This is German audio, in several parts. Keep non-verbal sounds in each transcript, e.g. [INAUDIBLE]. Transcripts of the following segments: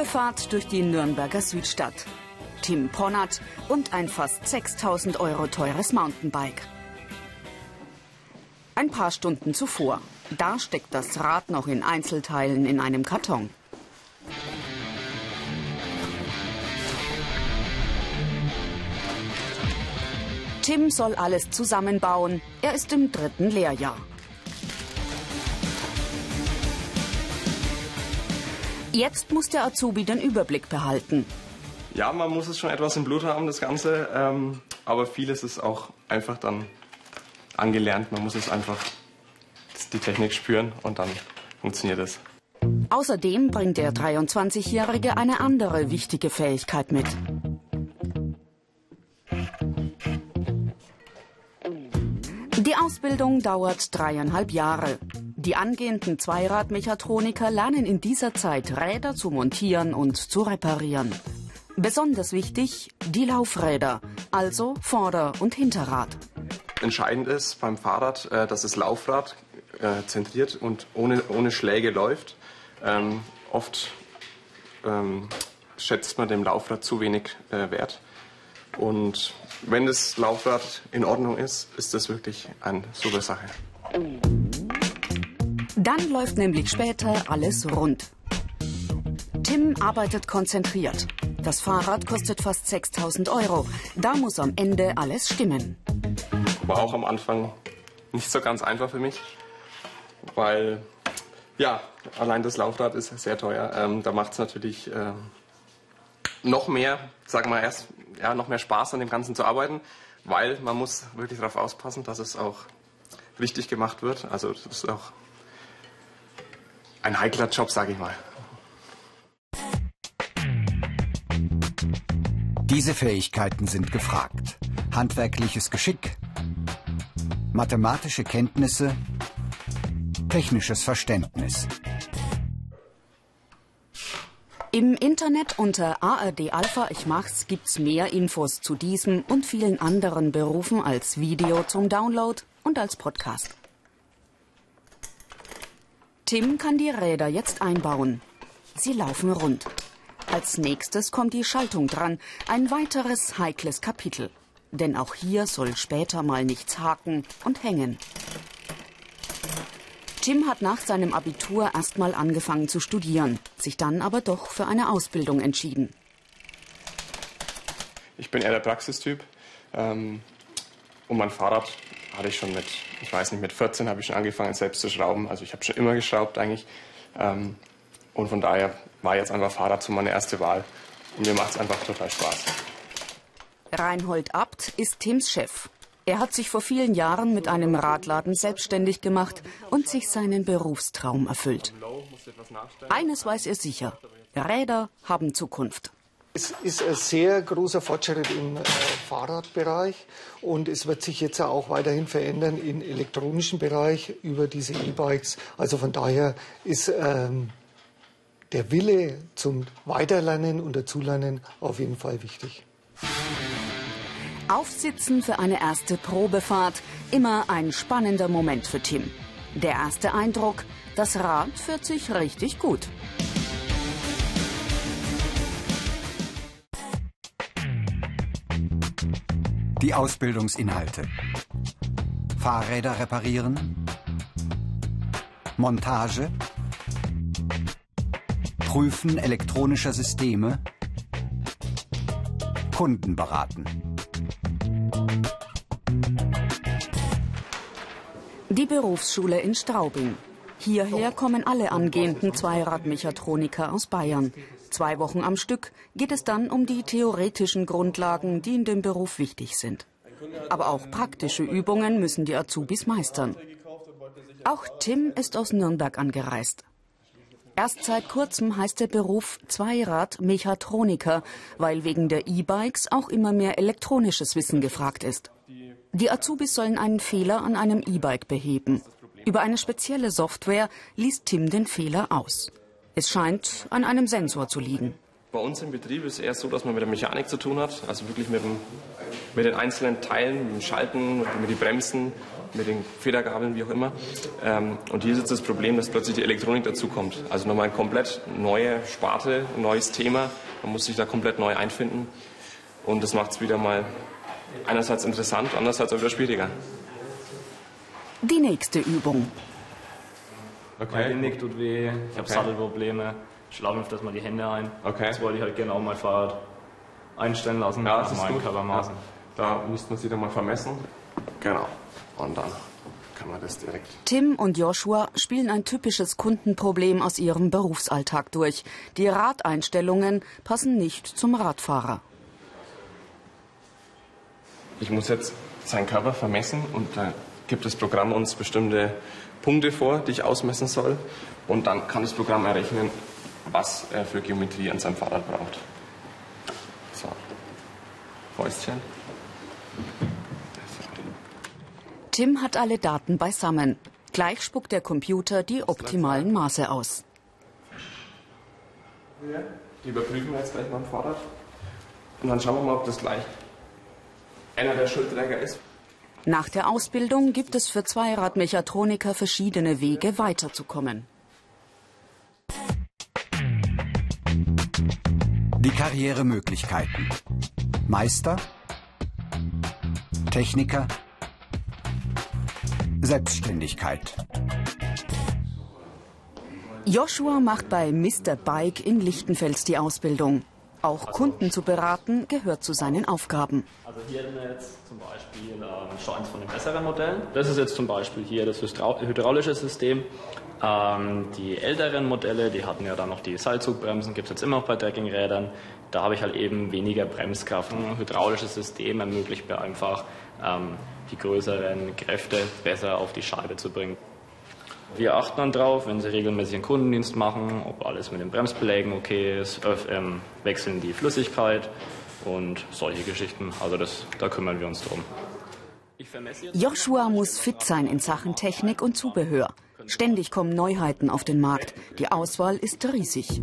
Probefahrt durch die Nürnberger Südstadt. Tim Ponnert und ein fast 6000 Euro teures Mountainbike. Ein paar Stunden zuvor. Da steckt das Rad noch in Einzelteilen in einem Karton. Tim soll alles zusammenbauen. Er ist im dritten Lehrjahr. Jetzt muss der Azubi den Überblick behalten. Ja, man muss es schon etwas im Blut haben, das Ganze. Ähm, aber vieles ist auch einfach dann angelernt. Man muss es einfach die Technik spüren und dann funktioniert es. Außerdem bringt der 23-Jährige eine andere wichtige Fähigkeit mit. Die Ausbildung dauert dreieinhalb Jahre. Die angehenden Zweiradmechatroniker lernen in dieser Zeit Räder zu montieren und zu reparieren. Besonders wichtig die Laufräder, also Vorder- und Hinterrad. Entscheidend ist beim Fahrrad, äh, dass das Laufrad äh, zentriert und ohne, ohne Schläge läuft. Ähm, oft ähm, schätzt man dem Laufrad zu wenig äh, Wert. Und wenn das Laufrad in Ordnung ist, ist das wirklich eine super Sache. Dann läuft nämlich später alles rund. Tim arbeitet konzentriert. Das Fahrrad kostet fast 6000 Euro. Da muss am Ende alles stimmen. War auch am Anfang nicht so ganz einfach für mich, weil ja, allein das Laufrad ist sehr teuer. Ähm, da macht es natürlich ähm, noch mehr, sagen wir erst, ja, noch mehr Spaß an dem Ganzen zu arbeiten, weil man muss wirklich darauf aufpassen, dass es auch richtig gemacht wird. Also das ist auch ein heikler Job, sage ich mal. Diese Fähigkeiten sind gefragt. Handwerkliches Geschick, mathematische Kenntnisse, technisches Verständnis. Im Internet unter ARD Alpha Ich Mach's gibt's mehr Infos zu diesem und vielen anderen Berufen als Video zum Download und als Podcast. Tim kann die Räder jetzt einbauen. Sie laufen rund. Als nächstes kommt die Schaltung dran, ein weiteres heikles Kapitel. Denn auch hier soll später mal nichts haken und hängen. Tim hat nach seinem Abitur erstmal angefangen zu studieren, sich dann aber doch für eine Ausbildung entschieden. Ich bin eher der Praxistyp. Ähm, und mein Fahrrad hatte ich schon mit, ich weiß nicht, mit 14 habe ich schon angefangen, selbst zu schrauben. Also ich habe schon immer geschraubt eigentlich. Ähm, und von daher war jetzt einfach Fahrrad so meine erste Wahl. Und mir macht es einfach total Spaß. Reinhold Abt ist Tims Chef. Er hat sich vor vielen Jahren mit einem Radladen selbstständig gemacht und sich seinen Berufstraum erfüllt. Eines weiß er sicher. Räder haben Zukunft. Es ist ein sehr großer Fortschritt im äh, Fahrradbereich und es wird sich jetzt auch weiterhin verändern im elektronischen Bereich über diese E-Bikes. Also von daher ist ähm, der Wille zum Weiterlernen und Dazulernen auf jeden Fall wichtig. Aufsitzen für eine erste Probefahrt, immer ein spannender Moment für Tim. Der erste Eindruck, das Rad führt sich richtig gut. Die Ausbildungsinhalte. Fahrräder reparieren. Montage. Prüfen elektronischer Systeme. Kunden beraten. Die Berufsschule in Straubing. Hierher kommen alle angehenden Zweiradmechatroniker aus Bayern. Zwei Wochen am Stück geht es dann um die theoretischen Grundlagen, die in dem Beruf wichtig sind. Aber auch praktische Übungen müssen die Azubis meistern. Auch Tim ist aus Nürnberg angereist. Erst seit kurzem heißt der Beruf Zweirad-Mechatroniker, weil wegen der E-Bikes auch immer mehr elektronisches Wissen gefragt ist. Die Azubis sollen einen Fehler an einem E-Bike beheben. Über eine spezielle Software liest Tim den Fehler aus. Es scheint an einem Sensor zu liegen. Bei uns im Betrieb ist es eher so, dass man mit der Mechanik zu tun hat, also wirklich mit dem mit den einzelnen Teilen, mit dem Schalten, mit den Bremsen, mit den Federgabeln, wie auch immer. Ähm, und hier ist jetzt das Problem, dass plötzlich die Elektronik dazukommt. Also nochmal eine komplett neue Sparte, ein neues Thema. Man muss sich da komplett neu einfinden. Und das macht es wieder mal einerseits interessant, andererseits auch wieder schwieriger. Die nächste Übung. Okay. Mein Genick tut weh, ich habe okay. Sattelprobleme, schlafe öfters mal die Hände ein. Okay. Das wollte ich halt gerne auch mal Fahrrad einstellen lassen. Ja, das ist gut. Körpermaßen. Ja. Da müsste man sie dann mal vermessen. Genau. Und dann kann man das direkt. Tim und Joshua spielen ein typisches Kundenproblem aus ihrem Berufsalltag durch. Die Radeinstellungen passen nicht zum Radfahrer. Ich muss jetzt seinen Körper vermessen und da gibt das Programm uns bestimmte Punkte vor, die ich ausmessen soll. Und dann kann das Programm errechnen, was er für Geometrie an seinem Fahrrad braucht. So. Fäustchen. Tim hat alle Daten beisammen. Gleich spuckt der Computer die optimalen Maße aus. Die überprüfen wir jetzt gleich mal am Fahrrad. Und dann schauen wir mal, ob das gleich einer der Schulträger ist. Nach der Ausbildung gibt es für Zweiradmechatroniker verschiedene Wege weiterzukommen. Die Karrieremöglichkeiten. Meister, Techniker, Selbstständigkeit. Joshua macht bei Mr. Bike in Lichtenfels die Ausbildung. Auch Kunden zu beraten gehört zu seinen Aufgaben. Also hier haben wir jetzt zum Beispiel ähm, schon eins von den besseren Modellen. Das ist jetzt zum Beispiel hier das hydraulische System. Ähm, die älteren Modelle, die hatten ja dann noch die Seilzugbremsen, gibt es jetzt immer noch bei Trekkingrädern. Da habe ich halt eben weniger Bremskraft. Ein hydraulisches System ermöglicht mir einfach, ähm, die größeren Kräfte besser auf die Scheibe zu bringen. Wir achten dann drauf, wenn Sie regelmäßig einen Kundendienst machen, ob alles mit den Bremsbelägen okay ist, ähm, wechseln die Flüssigkeit und solche Geschichten. Also das, da kümmern wir uns drum. Joshua muss fit sein in Sachen Technik und Zubehör. Ständig kommen Neuheiten auf den Markt. Die Auswahl ist riesig.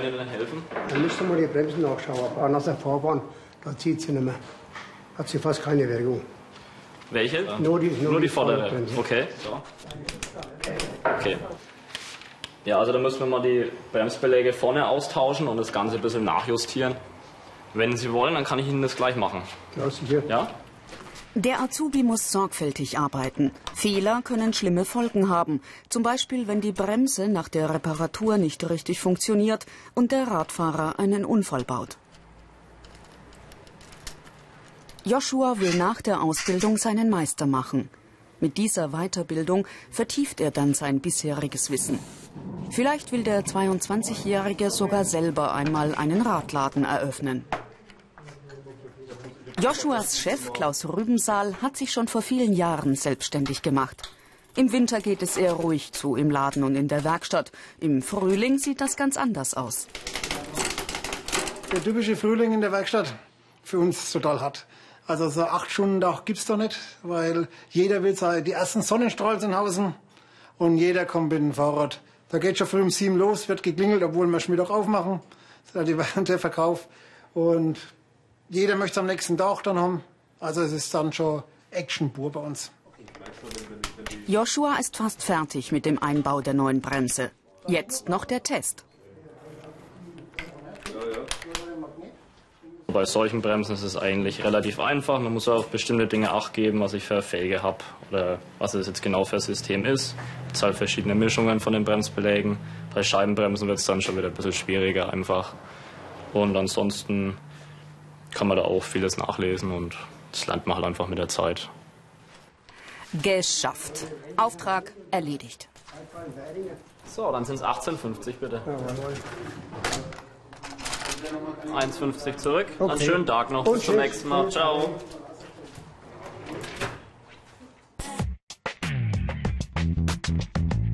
Kann Ihnen helfen? Dann müsste mal die Bremsen nachschauen. Aber nach der Fahrbahn, da zieht sie nicht mehr. Hat sie fast keine Wirkung. Welche? Nur die, nur, nur die, die vordere. Okay. So. Okay. Ja, also da müssen wir mal die Bremsbeläge vorne austauschen und das Ganze ein bisschen nachjustieren. Wenn Sie wollen, dann kann ich Ihnen das gleich machen. Ja, sicher. Ja? Der Azubi muss sorgfältig arbeiten. Fehler können schlimme Folgen haben. Zum Beispiel, wenn die Bremse nach der Reparatur nicht richtig funktioniert und der Radfahrer einen Unfall baut. Joshua will nach der Ausbildung seinen Meister machen. Mit dieser Weiterbildung vertieft er dann sein bisheriges Wissen. Vielleicht will der 22-Jährige sogar selber einmal einen Radladen eröffnen. Joshuas Chef Klaus Rübensaal hat sich schon vor vielen Jahren selbstständig gemacht. Im Winter geht es eher ruhig zu im Laden und in der Werkstatt. Im Frühling sieht das ganz anders aus. Der typische Frühling in der Werkstatt für uns total hart. Also so acht Stunden Tag gibt's doch nicht, weil jeder will sein, die ersten Sonnenstrahlen sind Hausen und jeder kommt mit dem Fahrrad. Da geht schon früh um sieben los, wird geklingelt, obwohl wir Schmied aufmachen. Das ist [LAUGHS] der Verkauf. Und jeder möchte es am nächsten Tag dann haben. Also es ist dann schon Action pur bei uns. Joshua ist fast fertig mit dem Einbau der neuen Bremse. Jetzt noch der Test. Bei solchen Bremsen ist es eigentlich relativ einfach. Man muss auf bestimmte Dinge Acht geben, was ich für Felge habe oder was es jetzt genau für ein System ist. Es halt verschiedene Mischungen von den Bremsbelägen. Bei Scheibenbremsen wird es dann schon wieder ein bisschen schwieriger einfach. Und ansonsten kann man da auch vieles nachlesen und das lernt man halt einfach mit der Zeit. Geschafft. Auftrag erledigt. So, dann sind es 18,50 bitte. 1,50 zurück. Okay. Einen schönen Tag noch. Und Bis zum nächsten Mal. Ciao.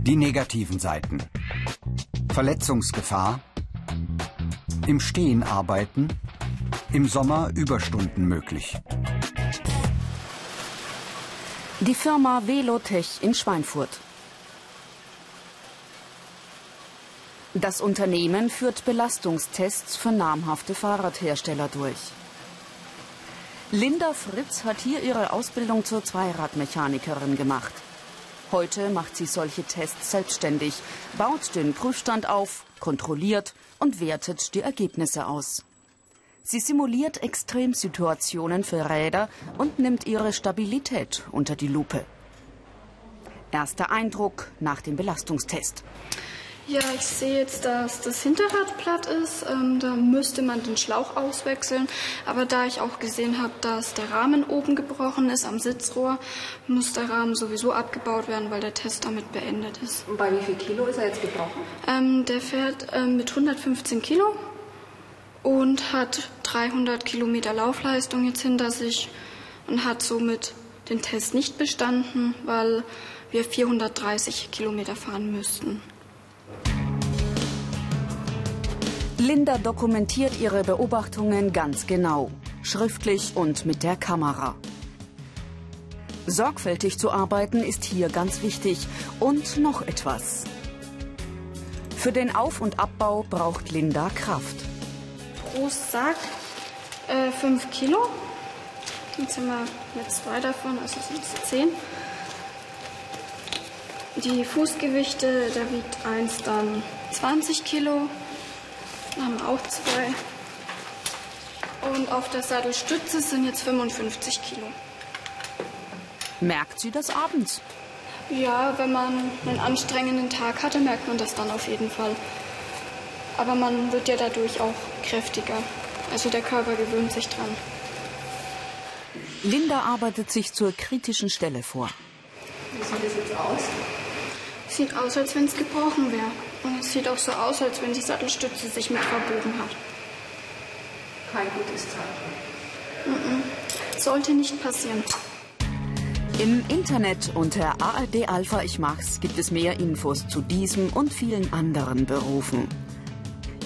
Die negativen Seiten. Verletzungsgefahr. Im Stehen arbeiten. Im Sommer Überstunden möglich. Die Firma Velotech in Schweinfurt. Das Unternehmen führt Belastungstests für namhafte Fahrradhersteller durch. Linda Fritz hat hier ihre Ausbildung zur Zweiradmechanikerin gemacht. Heute macht sie solche Tests selbstständig, baut den Prüfstand auf, kontrolliert und wertet die Ergebnisse aus. Sie simuliert Extremsituationen für Räder und nimmt ihre Stabilität unter die Lupe. Erster Eindruck nach dem Belastungstest. Ja, ich sehe jetzt, dass das Hinterrad platt ist. Ähm, da müsste man den Schlauch auswechseln. Aber da ich auch gesehen habe, dass der Rahmen oben gebrochen ist am Sitzrohr, muss der Rahmen sowieso abgebaut werden, weil der Test damit beendet ist. Und bei wie viel Kilo ist er jetzt gebrochen? Ähm, der fährt ähm, mit 115 Kilo und hat 300 Kilometer Laufleistung jetzt hinter sich und hat somit den Test nicht bestanden, weil wir 430 Kilometer fahren müssten. Linda dokumentiert ihre Beobachtungen ganz genau, schriftlich und mit der Kamera. Sorgfältig zu arbeiten ist hier ganz wichtig. Und noch etwas. Für den Auf- und Abbau braucht Linda Kraft. Pro Sack 5 äh, Kilo. Jetzt sind wir mit zwei davon, also sind es 10. Die Fußgewichte, da wiegt eins dann 20 Kilo, haben auch zwei. Und auf der Sattelstütze sind jetzt 55 Kilo. Merkt sie das abends? Ja, wenn man einen anstrengenden Tag hatte, merkt man das dann auf jeden Fall. Aber man wird ja dadurch auch kräftiger. Also der Körper gewöhnt sich dran. Linda arbeitet sich zur kritischen Stelle vor. Wie sieht das jetzt aus? Sieht aus, als wenn es gebrochen wäre. Und es sieht auch so aus, als wenn die Sattelstütze sich mit verbogen hat. Kein gutes Zeichen. Sollte nicht passieren. Im Internet unter ARD Alpha Ich Mach's gibt es mehr Infos zu diesem und vielen anderen Berufen.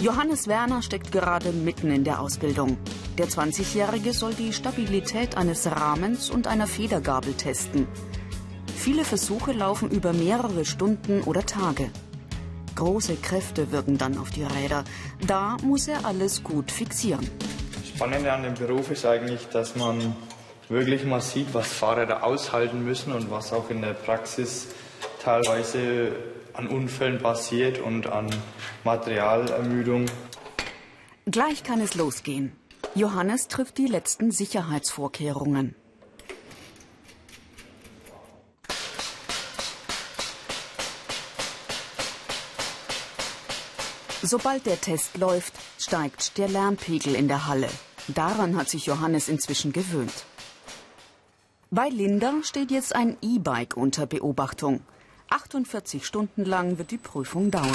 Johannes Werner steckt gerade mitten in der Ausbildung. Der 20-Jährige soll die Stabilität eines Rahmens und einer Federgabel testen. Viele Versuche laufen über mehrere Stunden oder Tage. Große Kräfte wirken dann auf die Räder. Da muss er alles gut fixieren. Spannende an dem Beruf ist eigentlich, dass man wirklich mal sieht, was Fahrräder aushalten müssen und was auch in der Praxis teilweise an Unfällen passiert und an Materialermüdung. Gleich kann es losgehen. Johannes trifft die letzten Sicherheitsvorkehrungen. Sobald der Test läuft, steigt der Lärmpegel in der Halle. Daran hat sich Johannes inzwischen gewöhnt. Bei Linda steht jetzt ein E-Bike unter Beobachtung. 48 Stunden lang wird die Prüfung dauern.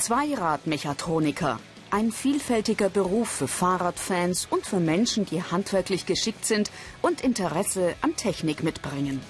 Zweiradmechatroniker. Ein vielfältiger Beruf für Fahrradfans und für Menschen, die handwerklich geschickt sind und Interesse an Technik mitbringen.